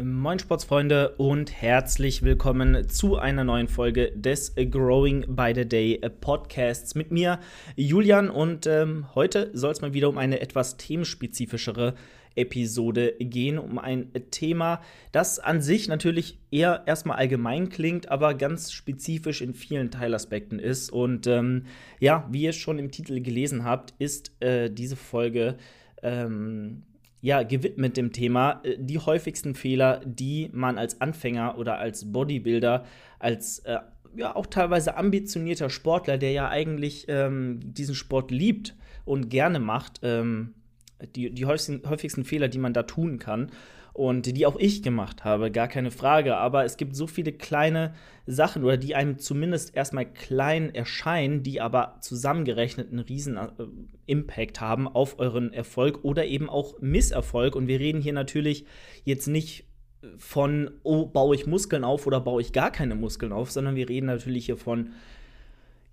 Moin Sportsfreunde und herzlich willkommen zu einer neuen Folge des Growing by the Day Podcasts mit mir, Julian. Und ähm, heute soll es mal wieder um eine etwas themenspezifischere Episode gehen, um ein Thema, das an sich natürlich eher erstmal allgemein klingt, aber ganz spezifisch in vielen Teilaspekten ist. Und ähm, ja, wie ihr schon im Titel gelesen habt, ist äh, diese Folge. Ähm, ja, gewidmet dem Thema äh, die häufigsten Fehler, die man als Anfänger oder als Bodybuilder, als äh, ja auch teilweise ambitionierter Sportler, der ja eigentlich ähm, diesen Sport liebt und gerne macht, ähm, die, die häufigsten, häufigsten Fehler, die man da tun kann und die auch ich gemacht habe, gar keine Frage. Aber es gibt so viele kleine Sachen oder die einem zumindest erstmal klein erscheinen, die aber zusammengerechnet einen riesen äh, Impact haben auf euren Erfolg oder eben auch Misserfolg. Und wir reden hier natürlich jetzt nicht von, oh, baue ich Muskeln auf oder baue ich gar keine Muskeln auf, sondern wir reden natürlich hier von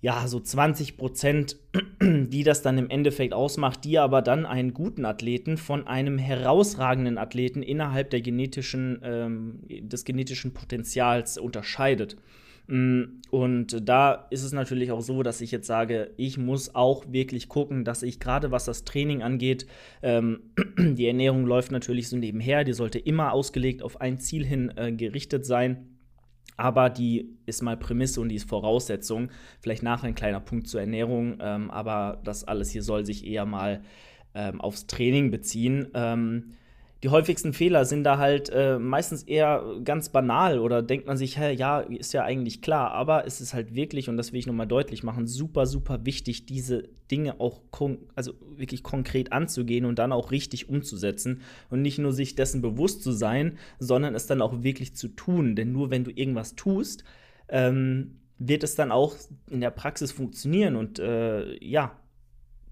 ja, so 20 Prozent, die das dann im Endeffekt ausmacht, die aber dann einen guten Athleten von einem herausragenden Athleten innerhalb der genetischen, ähm, des genetischen Potenzials unterscheidet. Mm, und da ist es natürlich auch so, dass ich jetzt sage, ich muss auch wirklich gucken, dass ich gerade was das Training angeht, ähm, die Ernährung läuft natürlich so nebenher, die sollte immer ausgelegt auf ein Ziel hin äh, gerichtet sein aber die ist mal Prämisse und die ist Voraussetzung. Vielleicht nachher ein kleiner Punkt zur Ernährung, ähm, aber das alles hier soll sich eher mal ähm, aufs Training beziehen. Ähm, die häufigsten Fehler sind da halt äh, meistens eher ganz banal oder denkt man sich, hey, ja, ist ja eigentlich klar, aber es ist halt wirklich, und das will ich nochmal deutlich machen, super, super wichtig, diese Dinge auch also wirklich konkret anzugehen und dann auch richtig umzusetzen und nicht nur sich dessen bewusst zu sein, sondern es dann auch wirklich zu tun. Denn nur wenn du irgendwas tust, ähm, wird es dann auch in der Praxis funktionieren und äh, ja,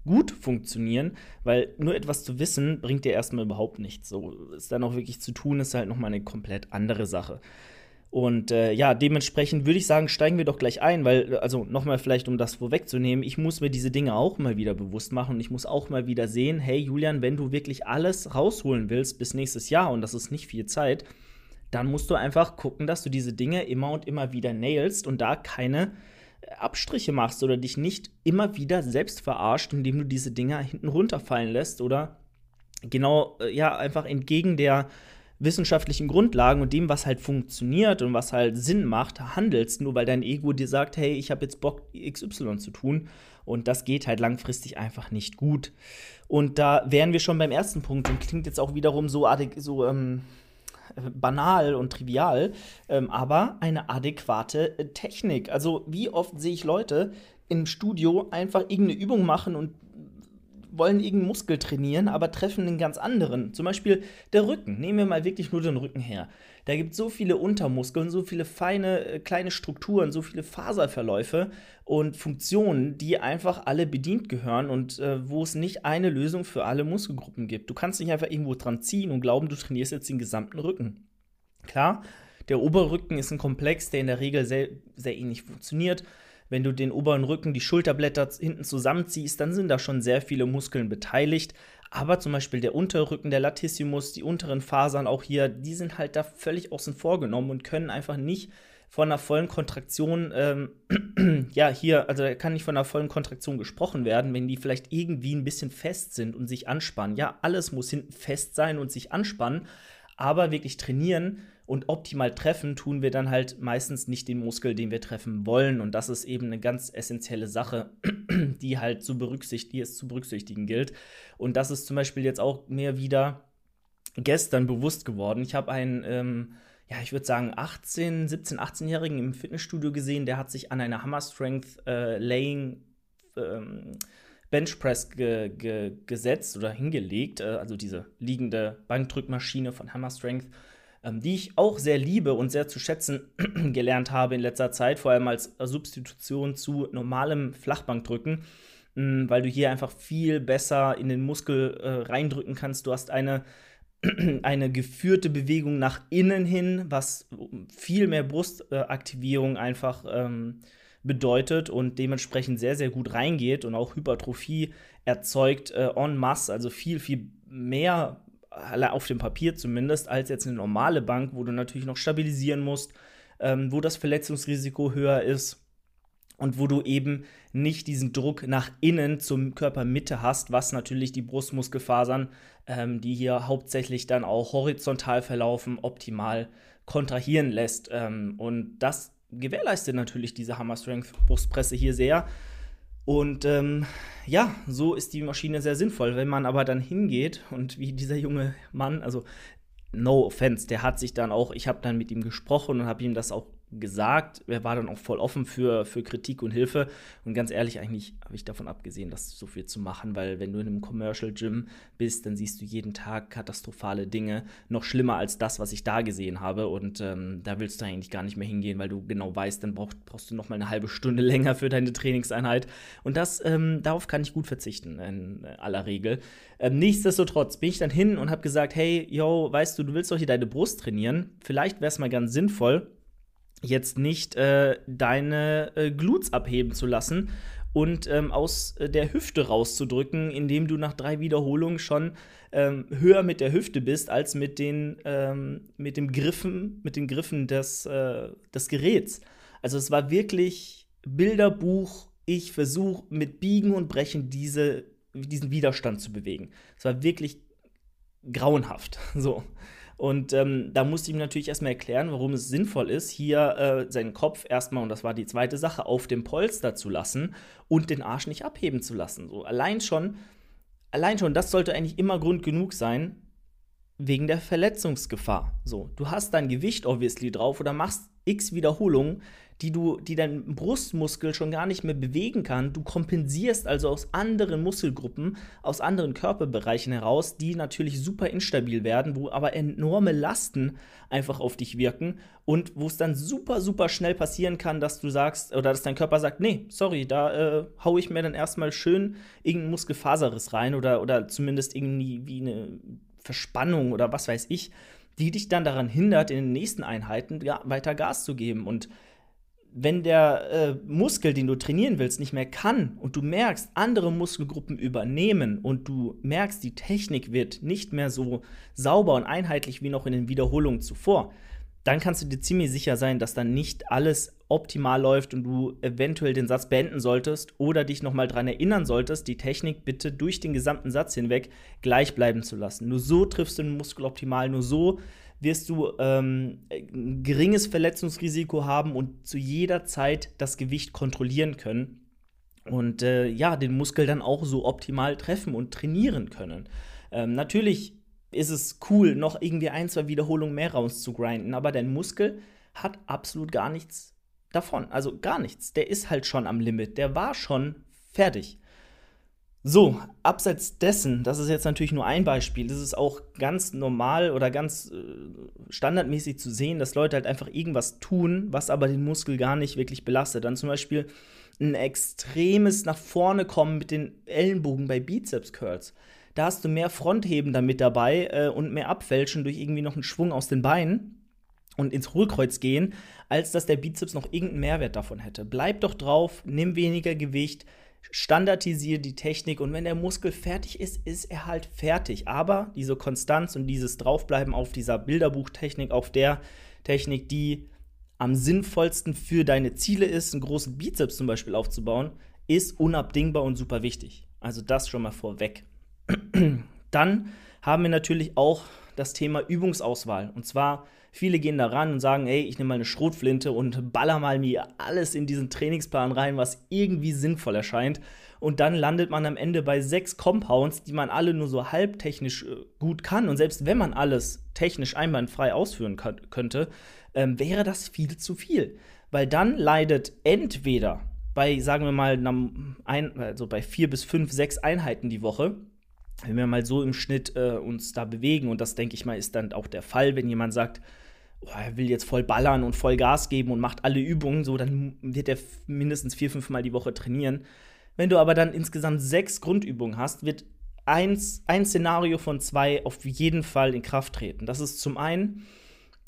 gut funktionieren, weil nur etwas zu wissen bringt dir erstmal überhaupt nichts. So es dann auch wirklich zu tun, ist halt nochmal eine komplett andere Sache. Und äh, ja, dementsprechend würde ich sagen, steigen wir doch gleich ein, weil, also nochmal vielleicht, um das vorwegzunehmen, ich muss mir diese Dinge auch mal wieder bewusst machen und ich muss auch mal wieder sehen, hey Julian, wenn du wirklich alles rausholen willst bis nächstes Jahr, und das ist nicht viel Zeit, dann musst du einfach gucken, dass du diese Dinge immer und immer wieder nailst und da keine Abstriche machst oder dich nicht immer wieder selbst verarscht, indem du diese Dinger hinten runterfallen lässt oder genau, äh, ja, einfach entgegen der wissenschaftlichen Grundlagen und dem, was halt funktioniert und was halt Sinn macht, handelst, nur weil dein Ego dir sagt, hey, ich habe jetzt Bock, XY zu tun. Und das geht halt langfristig einfach nicht gut. Und da wären wir schon beim ersten Punkt und klingt jetzt auch wiederum so, so ähm, banal und trivial, ähm, aber eine adäquate äh, Technik. Also wie oft sehe ich Leute im Studio einfach irgendeine Übung machen und wollen irgendeinen Muskel trainieren, aber treffen einen ganz anderen. Zum Beispiel der Rücken. Nehmen wir mal wirklich nur den Rücken her. Da gibt es so viele Untermuskeln, so viele feine äh, kleine Strukturen, so viele Faserverläufe und Funktionen, die einfach alle bedient gehören und äh, wo es nicht eine Lösung für alle Muskelgruppen gibt. Du kannst nicht einfach irgendwo dran ziehen und glauben, du trainierst jetzt den gesamten Rücken. Klar, der Oberrücken ist ein Komplex, der in der Regel sehr, sehr ähnlich funktioniert. Wenn du den oberen Rücken, die Schulterblätter hinten zusammenziehst, dann sind da schon sehr viele Muskeln beteiligt. Aber zum Beispiel der Unterrücken, der Latissimus, die unteren Fasern auch hier, die sind halt da völlig außen vor genommen und können einfach nicht von einer vollen Kontraktion, ähm, ja, hier, also da kann nicht von einer vollen Kontraktion gesprochen werden, wenn die vielleicht irgendwie ein bisschen fest sind und sich anspannen. Ja, alles muss hinten fest sein und sich anspannen, aber wirklich trainieren und optimal treffen tun wir dann halt meistens nicht den Muskel, den wir treffen wollen. Und das ist eben eine ganz essentielle Sache, die halt zu berücksichtigen, die es zu berücksichtigen gilt. Und das ist zum Beispiel jetzt auch mir wieder gestern bewusst geworden. Ich habe einen, ähm, ja, ich würde sagen, 18, 17, 18-Jährigen im Fitnessstudio gesehen, der hat sich an einer Hammer Strength äh, Laying ähm, Benchpress ge ge gesetzt oder hingelegt, äh, also diese liegende Bankdrückmaschine von Hammer Strength die ich auch sehr liebe und sehr zu schätzen gelernt habe in letzter Zeit, vor allem als Substitution zu normalem Flachbankdrücken, mh, weil du hier einfach viel besser in den Muskel äh, reindrücken kannst. Du hast eine eine geführte Bewegung nach innen hin, was viel mehr Brustaktivierung einfach ähm, bedeutet und dementsprechend sehr, sehr gut reingeht und auch Hypertrophie erzeugt äh, en masse, also viel, viel mehr auf dem Papier zumindest, als jetzt eine normale Bank, wo du natürlich noch stabilisieren musst, ähm, wo das Verletzungsrisiko höher ist und wo du eben nicht diesen Druck nach innen zum Körpermitte hast, was natürlich die Brustmuskelfasern, ähm, die hier hauptsächlich dann auch horizontal verlaufen, optimal kontrahieren lässt. Ähm, und das gewährleistet natürlich diese Hammer Strength Brustpresse hier sehr. Und ähm, ja, so ist die Maschine sehr sinnvoll. Wenn man aber dann hingeht und wie dieser junge Mann, also no offense, der hat sich dann auch, ich habe dann mit ihm gesprochen und habe ihm das auch gesagt. Er war dann auch voll offen für, für Kritik und Hilfe. Und ganz ehrlich, eigentlich habe ich davon abgesehen, das so viel zu machen, weil wenn du in einem Commercial Gym bist, dann siehst du jeden Tag katastrophale Dinge. Noch schlimmer als das, was ich da gesehen habe. Und ähm, da willst du eigentlich gar nicht mehr hingehen, weil du genau weißt, dann brauch, brauchst du noch mal eine halbe Stunde länger für deine Trainingseinheit. Und das, ähm, darauf kann ich gut verzichten, in aller Regel. Ähm, nichtsdestotrotz bin ich dann hin und habe gesagt, hey, yo, weißt du, du willst doch hier deine Brust trainieren. Vielleicht wäre es mal ganz sinnvoll, jetzt nicht äh, deine äh, Glutes abheben zu lassen und ähm, aus äh, der Hüfte rauszudrücken, indem du nach drei Wiederholungen schon ähm, höher mit der Hüfte bist als mit den, ähm, mit dem Griffen, mit den Griffen des, äh, des Geräts. Also es war wirklich Bilderbuch, ich versuche mit Biegen und Brechen diese, diesen Widerstand zu bewegen. Es war wirklich grauenhaft. So. Und ähm, da musste ich ihm natürlich erstmal erklären, warum es sinnvoll ist, hier äh, seinen Kopf erstmal, und das war die zweite Sache, auf dem Polster zu lassen und den Arsch nicht abheben zu lassen. So allein schon, allein schon, das sollte eigentlich immer Grund genug sein, wegen der Verletzungsgefahr. So, du hast dein Gewicht obviously drauf oder machst x Wiederholungen, die du, die dein Brustmuskel schon gar nicht mehr bewegen kann. Du kompensierst also aus anderen Muskelgruppen, aus anderen Körperbereichen heraus, die natürlich super instabil werden, wo aber enorme Lasten einfach auf dich wirken und wo es dann super, super schnell passieren kann, dass du sagst, oder dass dein Körper sagt, nee, sorry, da äh, hau ich mir dann erstmal schön irgendeinen Muskelfaserriss rein oder, oder zumindest irgendwie wie eine Verspannung oder was weiß ich, die dich dann daran hindert, in den nächsten Einheiten ja, weiter Gas zu geben. Und wenn der äh, Muskel, den du trainieren willst, nicht mehr kann und du merkst, andere Muskelgruppen übernehmen und du merkst, die Technik wird nicht mehr so sauber und einheitlich wie noch in den Wiederholungen zuvor, dann kannst du dir ziemlich sicher sein, dass dann nicht alles optimal läuft und du eventuell den Satz beenden solltest oder dich nochmal daran erinnern solltest, die Technik bitte durch den gesamten Satz hinweg gleich bleiben zu lassen. Nur so triffst du den Muskel optimal, nur so wirst du ähm, ein geringes Verletzungsrisiko haben und zu jeder Zeit das Gewicht kontrollieren können und äh, ja, den Muskel dann auch so optimal treffen und trainieren können. Ähm, natürlich ist es cool, noch irgendwie ein, zwei Wiederholungen mehr rauszugrinden, aber dein Muskel hat absolut gar nichts davon. Also gar nichts. Der ist halt schon am Limit. Der war schon fertig. So, abseits dessen, das ist jetzt natürlich nur ein Beispiel, das ist auch ganz normal oder ganz äh, standardmäßig zu sehen, dass Leute halt einfach irgendwas tun, was aber den Muskel gar nicht wirklich belastet. Dann zum Beispiel ein extremes nach vorne kommen mit den Ellenbogen bei Bizeps Curls. Da hast du mehr Frontheben damit dabei äh, und mehr Abfälschen durch irgendwie noch einen Schwung aus den Beinen und ins Hohlkreuz gehen, als dass der Bizeps noch irgendeinen Mehrwert davon hätte. Bleib doch drauf, nimm weniger Gewicht, standardisiere die Technik und wenn der Muskel fertig ist, ist er halt fertig. Aber diese Konstanz und dieses Draufbleiben auf dieser Bilderbuchtechnik, auf der Technik, die am sinnvollsten für deine Ziele ist, einen großen Bizeps zum Beispiel aufzubauen, ist unabdingbar und super wichtig. Also das schon mal vorweg. Dann haben wir natürlich auch das Thema Übungsauswahl. Und zwar, viele gehen da ran und sagen, hey, ich nehme mal eine Schrotflinte und baller mal mir alles in diesen Trainingsplan rein, was irgendwie sinnvoll erscheint. Und dann landet man am Ende bei sechs Compounds, die man alle nur so halbtechnisch äh, gut kann. Und selbst wenn man alles technisch einwandfrei ausführen könnte, ähm, wäre das viel zu viel. Weil dann leidet entweder bei, sagen wir mal, ein, also bei vier bis fünf, sechs Einheiten die Woche, wenn wir mal so im Schnitt äh, uns da bewegen, und das denke ich mal, ist dann auch der Fall, wenn jemand sagt, oh, er will jetzt voll ballern und voll Gas geben und macht alle Übungen, so, dann wird er mindestens vier, fünf Mal die Woche trainieren. Wenn du aber dann insgesamt sechs Grundübungen hast, wird eins, ein Szenario von zwei auf jeden Fall in Kraft treten. Das ist zum einen,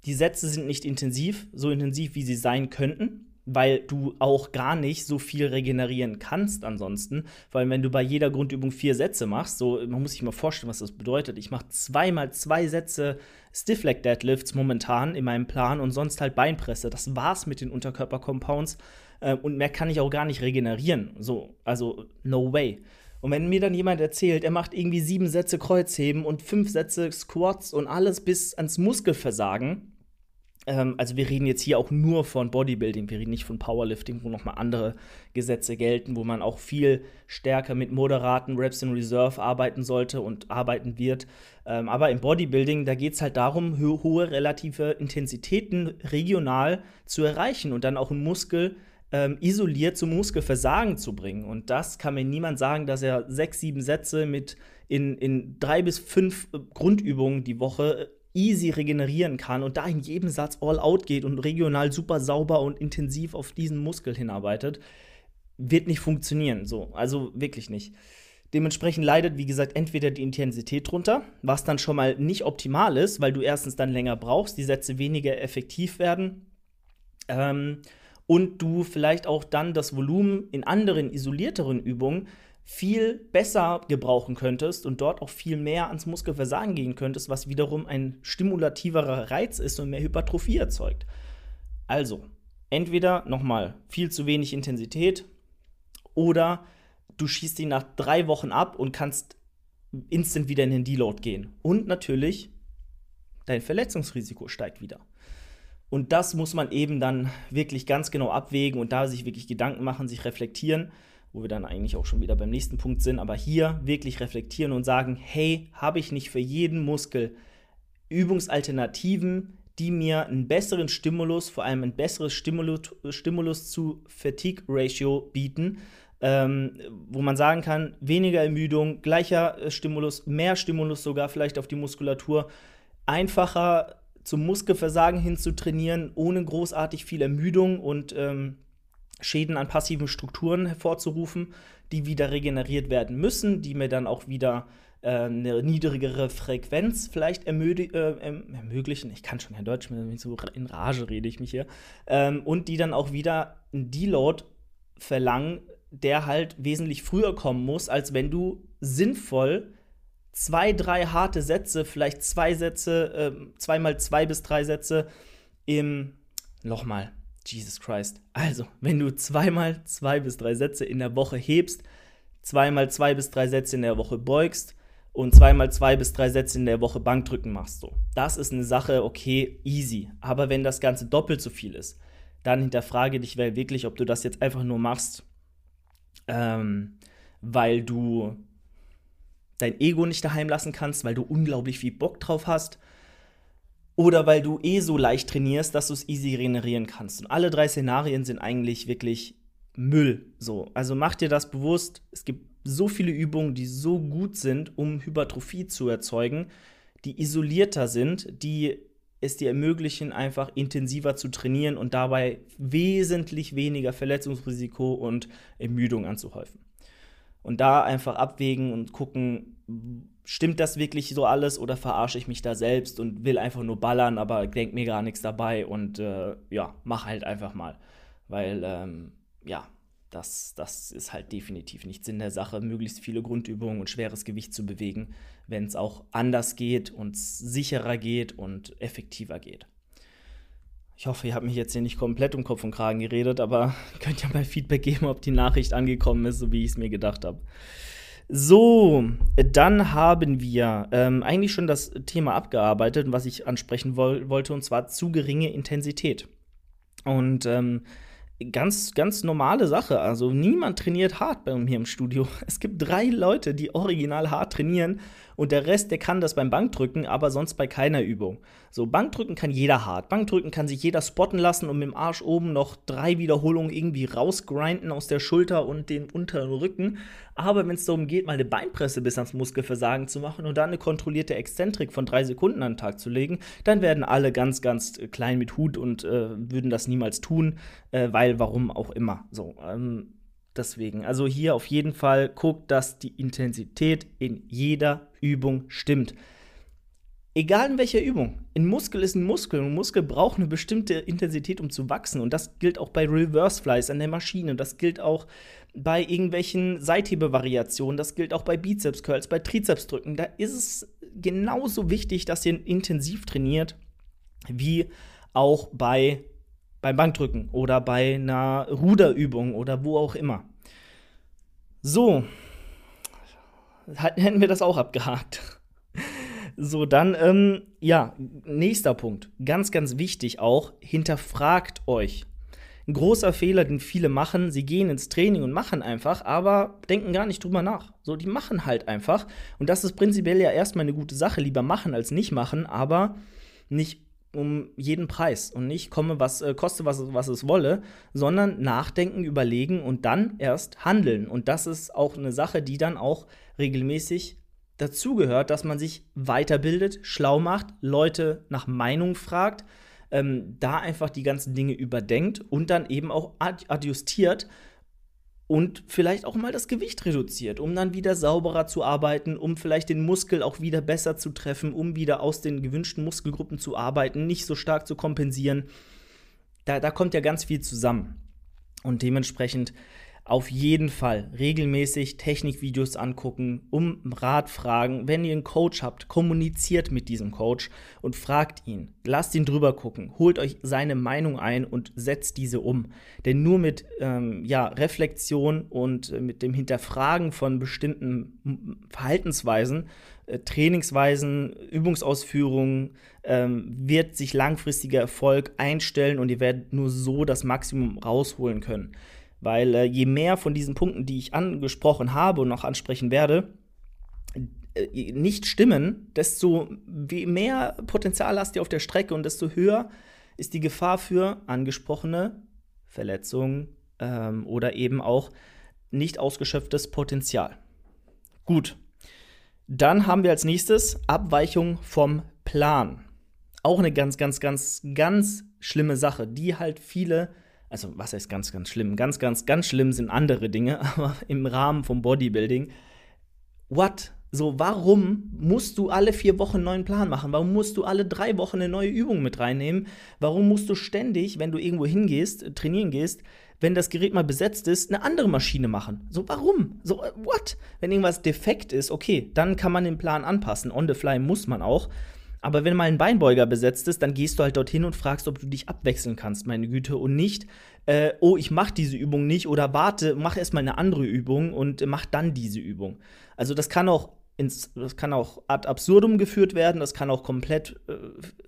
die Sätze sind nicht intensiv, so intensiv, wie sie sein könnten. Weil du auch gar nicht so viel regenerieren kannst ansonsten. Allem, wenn du bei jeder Grundübung vier Sätze machst, so, man muss sich mal vorstellen, was das bedeutet. Ich mache zweimal zwei Sätze Stiff Leg Deadlifts momentan in meinem Plan und sonst halt Beinpresse. Das war's mit den Unterkörper-Compounds äh, und mehr kann ich auch gar nicht regenerieren. So, also no way. Und wenn mir dann jemand erzählt, er macht irgendwie sieben Sätze Kreuzheben und fünf Sätze Squats und alles bis ans Muskelversagen, ähm, also wir reden jetzt hier auch nur von Bodybuilding, wir reden nicht von Powerlifting, wo nochmal andere Gesetze gelten, wo man auch viel stärker mit moderaten Reps in Reserve arbeiten sollte und arbeiten wird. Ähm, aber im Bodybuilding, da geht es halt darum, ho hohe relative Intensitäten regional zu erreichen und dann auch einen Muskel ähm, isoliert zum Muskelversagen zu bringen. Und das kann mir niemand sagen, dass er sechs, sieben Sätze mit in, in drei bis fünf äh, Grundübungen die Woche easy regenerieren kann und da in jedem Satz all out geht und regional super sauber und intensiv auf diesen Muskel hinarbeitet, wird nicht funktionieren. So, also wirklich nicht. Dementsprechend leidet, wie gesagt, entweder die Intensität drunter, was dann schon mal nicht optimal ist, weil du erstens dann länger brauchst, die Sätze weniger effektiv werden. Ähm, und du vielleicht auch dann das Volumen in anderen isolierteren Übungen viel besser gebrauchen könntest und dort auch viel mehr ans Muskelversagen gehen könntest, was wiederum ein stimulativerer Reiz ist und mehr Hypertrophie erzeugt. Also, entweder nochmal viel zu wenig Intensität oder du schießt ihn nach drei Wochen ab und kannst instant wieder in den Deload gehen. Und natürlich, dein Verletzungsrisiko steigt wieder. Und das muss man eben dann wirklich ganz genau abwägen und da sich wirklich Gedanken machen, sich reflektieren, wo wir dann eigentlich auch schon wieder beim nächsten Punkt sind. Aber hier wirklich reflektieren und sagen, hey, habe ich nicht für jeden Muskel Übungsalternativen, die mir einen besseren Stimulus, vor allem ein besseres Stimulus, Stimulus zu Fatigue-Ratio bieten, ähm, wo man sagen kann, weniger Ermüdung, gleicher äh, Stimulus, mehr Stimulus sogar vielleicht auf die Muskulatur, einfacher zum Muskelversagen hin zu trainieren, ohne großartig viel Ermüdung und ähm, Schäden an passiven Strukturen hervorzurufen, die wieder regeneriert werden müssen, die mir dann auch wieder äh, eine niedrigere Frequenz vielleicht ermöglichen, äh, erm-, ermöglichen. Ich kann schon kein Deutsch mehr, so in Rage rede ich mich hier. Ähm, und die dann auch wieder einen Deload verlangen, der halt wesentlich früher kommen muss, als wenn du sinnvoll zwei, drei harte Sätze, vielleicht zwei Sätze, äh, zweimal zwei bis drei Sätze im, nochmal, Jesus Christ. Also, wenn du zweimal zwei bis drei Sätze in der Woche hebst, zweimal zwei bis drei Sätze in der Woche beugst und zweimal zwei bis drei Sätze in der Woche Bankdrücken machst, so. Das ist eine Sache, okay, easy. Aber wenn das Ganze doppelt so viel ist, dann hinterfrage dich wirklich, ob du das jetzt einfach nur machst, ähm, weil du dein Ego nicht daheim lassen kannst, weil du unglaublich viel Bock drauf hast. Oder weil du eh so leicht trainierst, dass du es easy regenerieren kannst. Und alle drei Szenarien sind eigentlich wirklich Müll. So. Also mach dir das bewusst. Es gibt so viele Übungen, die so gut sind, um Hypertrophie zu erzeugen, die isolierter sind, die es dir ermöglichen, einfach intensiver zu trainieren und dabei wesentlich weniger Verletzungsrisiko und Ermüdung anzuhäufen. Und da einfach abwägen und gucken, stimmt das wirklich so alles oder verarsche ich mich da selbst und will einfach nur ballern, aber denk mir gar nichts dabei und äh, ja, mach halt einfach mal. Weil, ähm, ja, das, das ist halt definitiv nicht Sinn der Sache, möglichst viele Grundübungen und schweres Gewicht zu bewegen, wenn es auch anders geht und sicherer geht und effektiver geht. Ich hoffe, ihr habt mich jetzt hier nicht komplett um Kopf und Kragen geredet, aber könnt ja mal Feedback geben, ob die Nachricht angekommen ist, so wie ich es mir gedacht habe. So, dann haben wir ähm, eigentlich schon das Thema abgearbeitet, was ich ansprechen woll wollte, und zwar zu geringe Intensität. Und ähm, ganz, ganz normale Sache. Also niemand trainiert hart bei mir im Studio. Es gibt drei Leute, die original hart trainieren und der Rest, der kann das beim Bankdrücken, aber sonst bei keiner Übung. So, Bankdrücken kann jeder hart. Bankdrücken kann sich jeder spotten lassen und mit dem Arsch oben noch drei Wiederholungen irgendwie rausgrinden aus der Schulter und den unteren Rücken. Aber wenn es darum geht, mal eine Beinpresse bis ans Muskelversagen zu machen und dann eine kontrollierte Exzentrik von drei Sekunden an den Tag zu legen, dann werden alle ganz, ganz klein mit Hut und äh, würden das niemals tun, äh, weil warum auch immer. So, ähm, deswegen. Also hier auf jeden Fall guckt, dass die Intensität in jeder Übung stimmt. Egal in welcher Übung. Ein Muskel ist ein Muskel. Ein Muskel braucht eine bestimmte Intensität, um zu wachsen. Und das gilt auch bei Reverse Flies an der Maschine. Das gilt auch bei irgendwelchen Seithebevariationen. Das gilt auch bei Bizeps Curls, bei Trizeps drücken. Da ist es genauso wichtig, dass ihr intensiv trainiert, wie auch bei, beim Bankdrücken oder bei einer Ruderübung oder wo auch immer. So, hätten wir das auch abgehakt. So, dann, ähm, ja, nächster Punkt. Ganz, ganz wichtig auch, hinterfragt euch. Ein großer Fehler, den viele machen, sie gehen ins Training und machen einfach, aber denken gar nicht drüber nach. So, die machen halt einfach. Und das ist prinzipiell ja erstmal eine gute Sache. Lieber machen als nicht machen, aber nicht um jeden Preis und nicht komme, was äh, koste, was, was es wolle, sondern nachdenken, überlegen und dann erst handeln. Und das ist auch eine Sache, die dann auch regelmäßig dazugehört, dass man sich weiterbildet, schlau macht, Leute nach Meinung fragt, ähm, da einfach die ganzen Dinge überdenkt und dann eben auch adjustiert und vielleicht auch mal das Gewicht reduziert, um dann wieder sauberer zu arbeiten, um vielleicht den Muskel auch wieder besser zu treffen, um wieder aus den gewünschten Muskelgruppen zu arbeiten, nicht so stark zu kompensieren. Da, da kommt ja ganz viel zusammen. Und dementsprechend auf jeden Fall regelmäßig Technikvideos angucken, um Rat fragen. Wenn ihr einen Coach habt, kommuniziert mit diesem Coach und fragt ihn. Lasst ihn drüber gucken, holt euch seine Meinung ein und setzt diese um. Denn nur mit ähm, ja, Reflexion und äh, mit dem Hinterfragen von bestimmten Verhaltensweisen, äh, Trainingsweisen, Übungsausführungen ähm, wird sich langfristiger Erfolg einstellen und ihr werdet nur so das Maximum rausholen können. Weil äh, je mehr von diesen Punkten, die ich angesprochen habe und noch ansprechen werde, äh, nicht stimmen, desto mehr Potenzial hast du auf der Strecke und desto höher ist die Gefahr für angesprochene Verletzungen ähm, oder eben auch nicht ausgeschöpftes Potenzial. Gut, dann haben wir als nächstes Abweichung vom Plan. Auch eine ganz, ganz, ganz, ganz schlimme Sache, die halt viele also was heißt ganz, ganz schlimm? Ganz, ganz, ganz schlimm sind andere Dinge, aber im Rahmen vom Bodybuilding. What? So, warum musst du alle vier Wochen einen neuen Plan machen? Warum musst du alle drei Wochen eine neue Übung mit reinnehmen? Warum musst du ständig, wenn du irgendwo hingehst, äh, trainieren gehst, wenn das Gerät mal besetzt ist, eine andere Maschine machen? So, warum? So, äh, what? Wenn irgendwas defekt ist, okay, dann kann man den Plan anpassen. On the fly muss man auch. Aber wenn mal ein Beinbeuger besetzt ist, dann gehst du halt dorthin und fragst, ob du dich abwechseln kannst, meine Güte, und nicht, äh, oh, ich mache diese Übung nicht oder warte, mach erstmal eine andere Übung und mach dann diese Übung. Also das kann auch ins, das kann auch ad absurdum geführt werden, das kann auch komplett äh,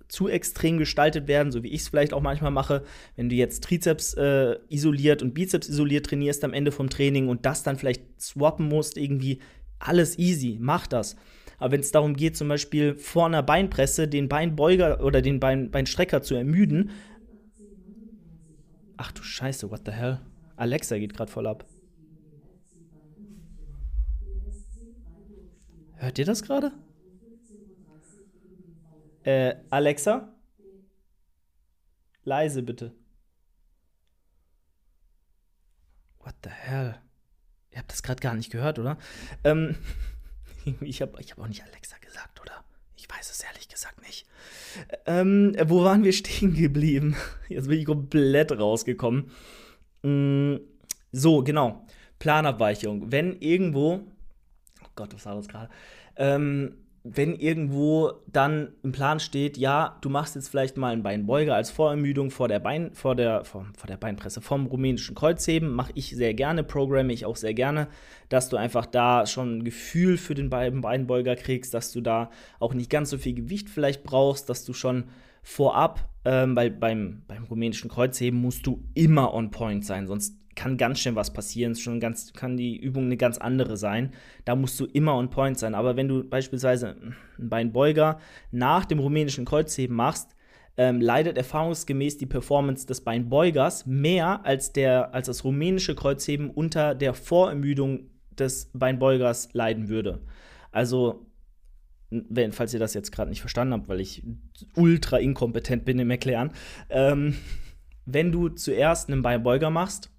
zu extrem gestaltet werden, so wie ich es vielleicht auch manchmal mache, wenn du jetzt Trizeps äh, isoliert und Bizeps isoliert trainierst am Ende vom Training und das dann vielleicht swappen musst, irgendwie alles easy, mach das. Aber wenn es darum geht, zum Beispiel vor einer Beinpresse den Beinbeuger oder den Bein, Beinstrecker zu ermüden. Ach du Scheiße, what the hell? Alexa geht gerade voll ab. Hört ihr das gerade? Äh, Alexa? Leise bitte. What the hell? Ihr habt das gerade gar nicht gehört, oder? Ähm. Ich habe ich hab auch nicht Alexa gesagt, oder? Ich weiß es ehrlich gesagt nicht. Ähm, wo waren wir stehen geblieben? Jetzt bin ich komplett rausgekommen. Mm, so, genau. Planabweichung. Wenn irgendwo, oh Gott, was war das gerade? Ähm, wenn irgendwo dann im Plan steht, ja, du machst jetzt vielleicht mal einen Beinbeuger als Vorermüdung vor der, Bein, vor der, vor, vor der Beinpresse vom rumänischen Kreuzheben, mache ich sehr gerne, programme ich auch sehr gerne, dass du einfach da schon ein Gefühl für den Beinbeuger kriegst, dass du da auch nicht ganz so viel Gewicht vielleicht brauchst, dass du schon vorab, ähm, weil beim, beim rumänischen Kreuzheben musst du immer on point sein, sonst kann ganz schön was passieren, schon ganz, kann die Übung eine ganz andere sein. Da musst du immer on point sein. Aber wenn du beispielsweise einen Beinbeuger nach dem rumänischen Kreuzheben machst, ähm, leidet erfahrungsgemäß die Performance des Beinbeugers mehr als, der, als das rumänische Kreuzheben unter der Vorermüdung des Beinbeugers leiden würde. Also, wenn, falls ihr das jetzt gerade nicht verstanden habt, weil ich ultra inkompetent bin im Erklären, ähm, wenn du zuerst einen Beinbeuger machst,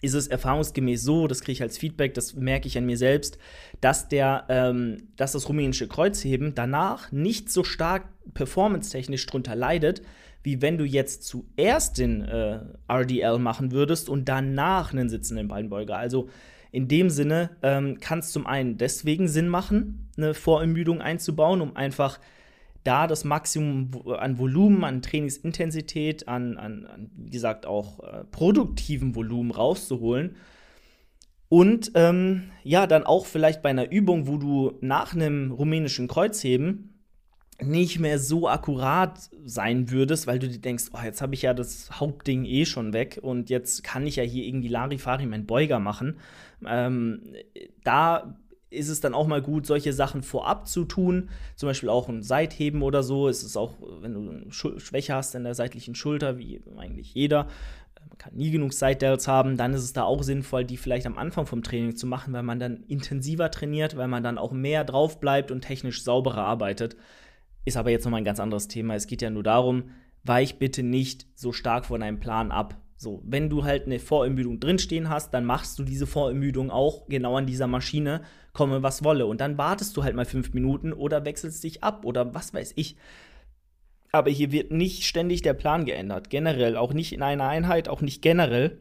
ist es erfahrungsgemäß so, das kriege ich als Feedback, das merke ich an mir selbst, dass, der, ähm, dass das rumänische Kreuzheben danach nicht so stark performance-technisch drunter leidet, wie wenn du jetzt zuerst den äh, RDL machen würdest und danach einen sitzenden Beinbeuger. Also in dem Sinne ähm, kann es zum einen deswegen Sinn machen, eine Vorermüdung einzubauen, um einfach da das Maximum an Volumen, an Trainingsintensität, an, an, an wie gesagt, auch äh, produktiven Volumen rauszuholen. Und ähm, ja, dann auch vielleicht bei einer Übung, wo du nach einem rumänischen Kreuzheben nicht mehr so akkurat sein würdest, weil du dir denkst, oh, jetzt habe ich ja das Hauptding eh schon weg und jetzt kann ich ja hier irgendwie Larifari meinen Beuger machen. Ähm, da ist es dann auch mal gut, solche Sachen vorab zu tun. Zum Beispiel auch ein Seitheben oder so. Es ist auch, wenn du eine Schwäche hast in der seitlichen Schulter, wie eigentlich jeder, man kann nie genug Side-Delts haben, dann ist es da auch sinnvoll, die vielleicht am Anfang vom Training zu machen, weil man dann intensiver trainiert, weil man dann auch mehr drauf bleibt und technisch sauberer arbeitet. Ist aber jetzt nochmal ein ganz anderes Thema. Es geht ja nur darum, weich bitte nicht so stark von deinem Plan ab. So, wenn du halt eine Vorermüdung drinstehen hast, dann machst du diese Vorermüdung auch genau an dieser Maschine, komme was wolle. Und dann wartest du halt mal fünf Minuten oder wechselst dich ab oder was weiß ich. Aber hier wird nicht ständig der Plan geändert. Generell, auch nicht in einer Einheit, auch nicht generell.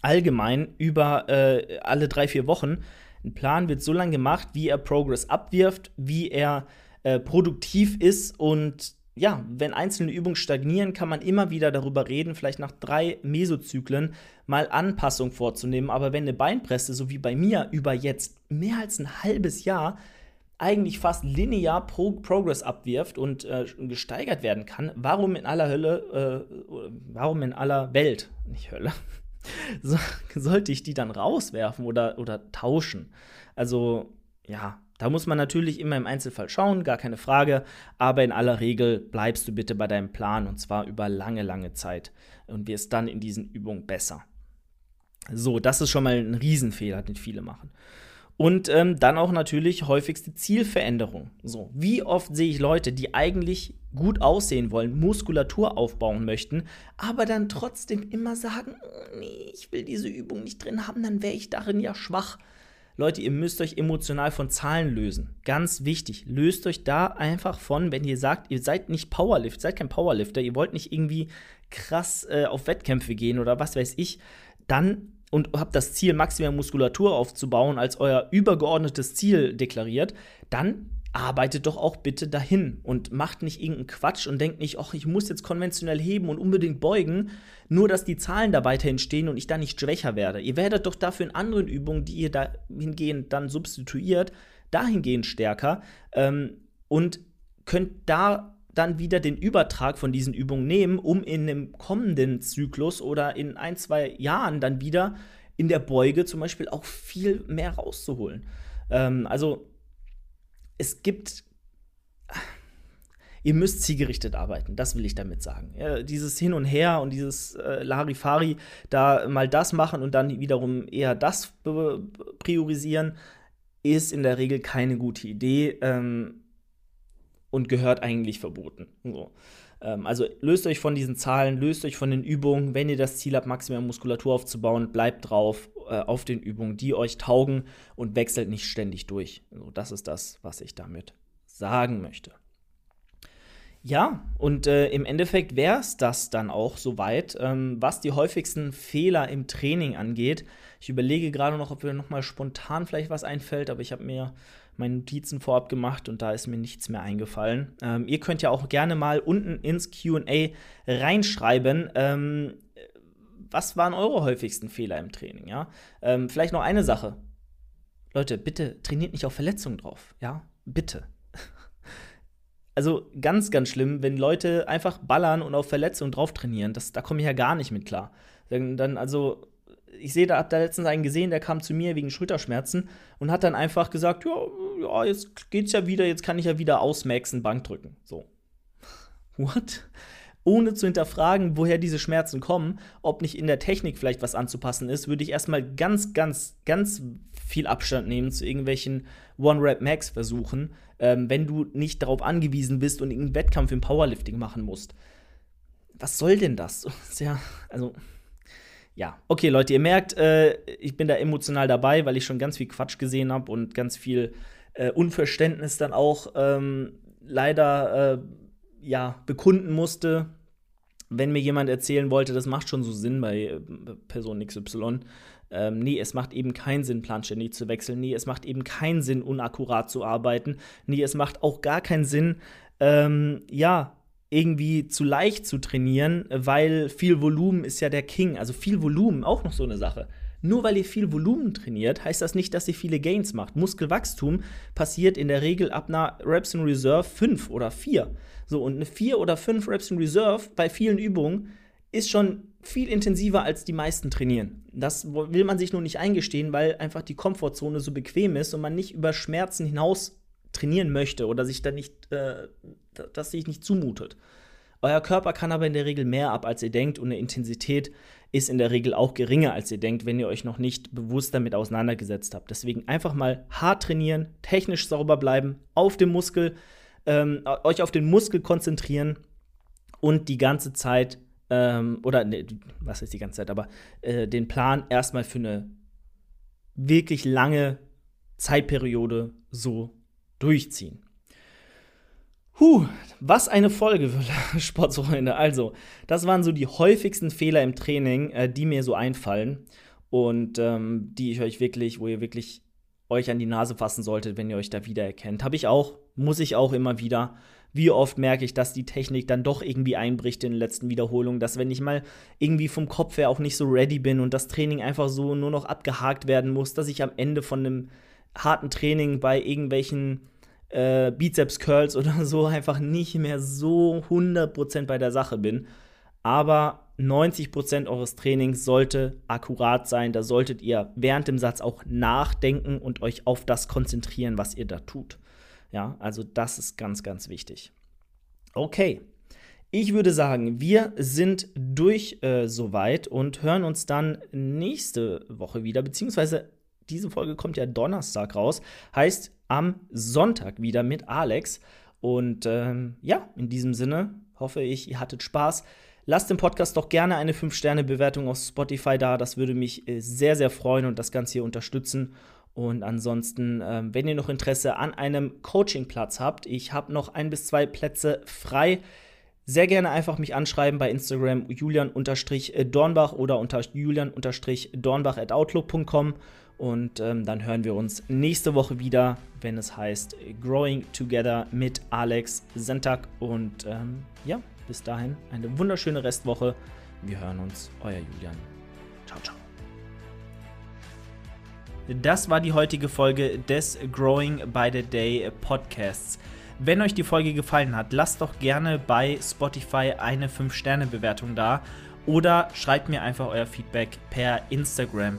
Allgemein über äh, alle drei, vier Wochen. Ein Plan wird so lange gemacht, wie er Progress abwirft, wie er äh, produktiv ist und ja, wenn einzelne Übungen stagnieren, kann man immer wieder darüber reden, vielleicht nach drei Mesozyklen mal Anpassung vorzunehmen. Aber wenn eine Beinpresse, so wie bei mir, über jetzt mehr als ein halbes Jahr eigentlich fast linear Pro Progress abwirft und äh, gesteigert werden kann, warum in aller Hölle, äh, warum in aller Welt, nicht Hölle, so, sollte ich die dann rauswerfen oder, oder tauschen? Also, ja, da muss man natürlich immer im Einzelfall schauen, gar keine Frage, aber in aller Regel bleibst du bitte bei deinem Plan und zwar über lange, lange Zeit und wirst dann in diesen Übungen besser. So, das ist schon mal ein Riesenfehler, den viele machen. Und ähm, dann auch natürlich häufigste Zielveränderung. So, wie oft sehe ich Leute, die eigentlich gut aussehen wollen, Muskulatur aufbauen möchten, aber dann trotzdem immer sagen, nee, ich will diese Übung nicht drin haben, dann wäre ich darin ja schwach. Leute, ihr müsst euch emotional von Zahlen lösen. Ganz wichtig. Löst euch da einfach von, wenn ihr sagt, ihr seid nicht Powerlift, seid kein Powerlifter, ihr wollt nicht irgendwie krass äh, auf Wettkämpfe gehen oder was weiß ich, dann und habt das Ziel, maximale Muskulatur aufzubauen, als euer übergeordnetes Ziel deklariert, dann arbeitet doch auch bitte dahin und macht nicht irgendeinen Quatsch und denkt nicht, ach, ich muss jetzt konventionell heben und unbedingt beugen, nur dass die Zahlen da weiterhin stehen und ich da nicht schwächer werde. Ihr werdet doch dafür in anderen Übungen, die ihr dahingehend dann substituiert, dahingehend stärker ähm, und könnt da dann wieder den Übertrag von diesen Übungen nehmen, um in einem kommenden Zyklus oder in ein, zwei Jahren dann wieder in der Beuge zum Beispiel auch viel mehr rauszuholen. Ähm, also es gibt. Ihr müsst zielgerichtet arbeiten, das will ich damit sagen. Ja, dieses Hin und Her und dieses äh, Larifari, da mal das machen und dann wiederum eher das priorisieren, ist in der Regel keine gute Idee ähm, und gehört eigentlich verboten. So. Ähm, also löst euch von diesen Zahlen, löst euch von den Übungen. Wenn ihr das Ziel habt, maximal Muskulatur aufzubauen, bleibt drauf äh, auf den Übungen, die euch taugen und wechselt nicht ständig durch. Also das ist das, was ich damit sagen möchte. Ja, und äh, im Endeffekt wäre es das dann auch soweit, ähm, was die häufigsten Fehler im Training angeht. Ich überlege gerade noch, ob mir noch mal spontan vielleicht was einfällt, aber ich habe mir meine Notizen vorab gemacht und da ist mir nichts mehr eingefallen. Ähm, ihr könnt ja auch gerne mal unten ins QA reinschreiben, ähm, was waren eure häufigsten Fehler im Training, ja? Ähm, vielleicht noch eine Sache. Leute, bitte trainiert nicht auf Verletzungen drauf, ja? Bitte. Also ganz, ganz schlimm, wenn Leute einfach ballern und auf Verletzungen drauf trainieren. Das, da komme ich ja gar nicht mit klar. Dann, dann also, ich sehe da, hab da letztens einen gesehen, der kam zu mir wegen Schulterschmerzen und hat dann einfach gesagt, ja, ja, jetzt geht's ja wieder, jetzt kann ich ja wieder ausmaxen, Bank drücken. So. What? ohne zu hinterfragen, woher diese Schmerzen kommen, ob nicht in der Technik vielleicht was anzupassen ist, würde ich erstmal ganz, ganz, ganz viel Abstand nehmen zu irgendwelchen One-Rap-Max-Versuchen, ähm, wenn du nicht darauf angewiesen bist und irgendeinen Wettkampf im Powerlifting machen musst. Was soll denn das? ja, also, ja, okay, Leute, ihr merkt, äh, ich bin da emotional dabei, weil ich schon ganz viel Quatsch gesehen habe und ganz viel äh, Unverständnis dann auch ähm, leider äh, ja, bekunden musste, wenn mir jemand erzählen wollte, das macht schon so Sinn bei äh, Person XY. Ähm, nee, es macht eben keinen Sinn, planständig zu wechseln. Nee, es macht eben keinen Sinn, unakkurat zu arbeiten. Nee, es macht auch gar keinen Sinn, ähm, ja, irgendwie zu leicht zu trainieren, weil viel Volumen ist ja der King. Also viel Volumen, auch noch so eine Sache. Nur weil ihr viel Volumen trainiert, heißt das nicht, dass ihr viele Gains macht. Muskelwachstum passiert in der Regel ab einer Reps in Reserve 5 oder 4. So, und eine 4 oder 5 Reps in Reserve bei vielen Übungen ist schon viel intensiver als die meisten trainieren. Das will man sich nur nicht eingestehen, weil einfach die Komfortzone so bequem ist und man nicht über Schmerzen hinaus trainieren möchte oder sich dann nicht, äh, das sich nicht zumutet. Euer Körper kann aber in der Regel mehr ab, als ihr denkt, und eine Intensität ist in der Regel auch geringer, als ihr denkt, wenn ihr euch noch nicht bewusst damit auseinandergesetzt habt. Deswegen einfach mal hart trainieren, technisch sauber bleiben, auf dem Muskel, ähm, euch auf den Muskel konzentrieren und die ganze Zeit, ähm, oder ne, was ist die ganze Zeit, aber äh, den Plan erstmal für eine wirklich lange Zeitperiode so durchziehen. Huh, was eine Folge, Sportsfreunde. Also, das waren so die häufigsten Fehler im Training, äh, die mir so einfallen und ähm, die ich euch wirklich, wo ihr wirklich euch an die Nase fassen solltet, wenn ihr euch da wiedererkennt. Habe ich auch, muss ich auch immer wieder. Wie oft merke ich, dass die Technik dann doch irgendwie einbricht in den letzten Wiederholungen, dass wenn ich mal irgendwie vom Kopf her auch nicht so ready bin und das Training einfach so nur noch abgehakt werden muss, dass ich am Ende von einem harten Training bei irgendwelchen äh, Bizeps Curls oder so einfach nicht mehr so 100% bei der Sache bin. Aber 90% eures Trainings sollte akkurat sein. Da solltet ihr während dem Satz auch nachdenken und euch auf das konzentrieren, was ihr da tut. Ja, also das ist ganz, ganz wichtig. Okay. Ich würde sagen, wir sind durch äh, soweit und hören uns dann nächste Woche wieder, beziehungsweise diese Folge kommt ja Donnerstag raus. Heißt, am Sonntag wieder mit Alex. Und ähm, ja, in diesem Sinne hoffe ich, ihr hattet Spaß. Lasst dem Podcast doch gerne eine 5-Sterne-Bewertung auf Spotify da. Das würde mich äh, sehr, sehr freuen und das Ganze hier unterstützen. Und ansonsten, ähm, wenn ihr noch Interesse an einem Coachingplatz habt, ich habe noch ein bis zwei Plätze frei. Sehr gerne einfach mich anschreiben bei Instagram julian-dornbach oder unter julian-dornbach at outlook.com. Und ähm, dann hören wir uns nächste Woche wieder, wenn es heißt Growing Together mit Alex Sentak. Und ähm, ja, bis dahin eine wunderschöne Restwoche. Wir hören uns, euer Julian. Ciao, ciao. Das war die heutige Folge des Growing by the Day Podcasts. Wenn euch die Folge gefallen hat, lasst doch gerne bei Spotify eine 5-Sterne-Bewertung da oder schreibt mir einfach euer Feedback per Instagram.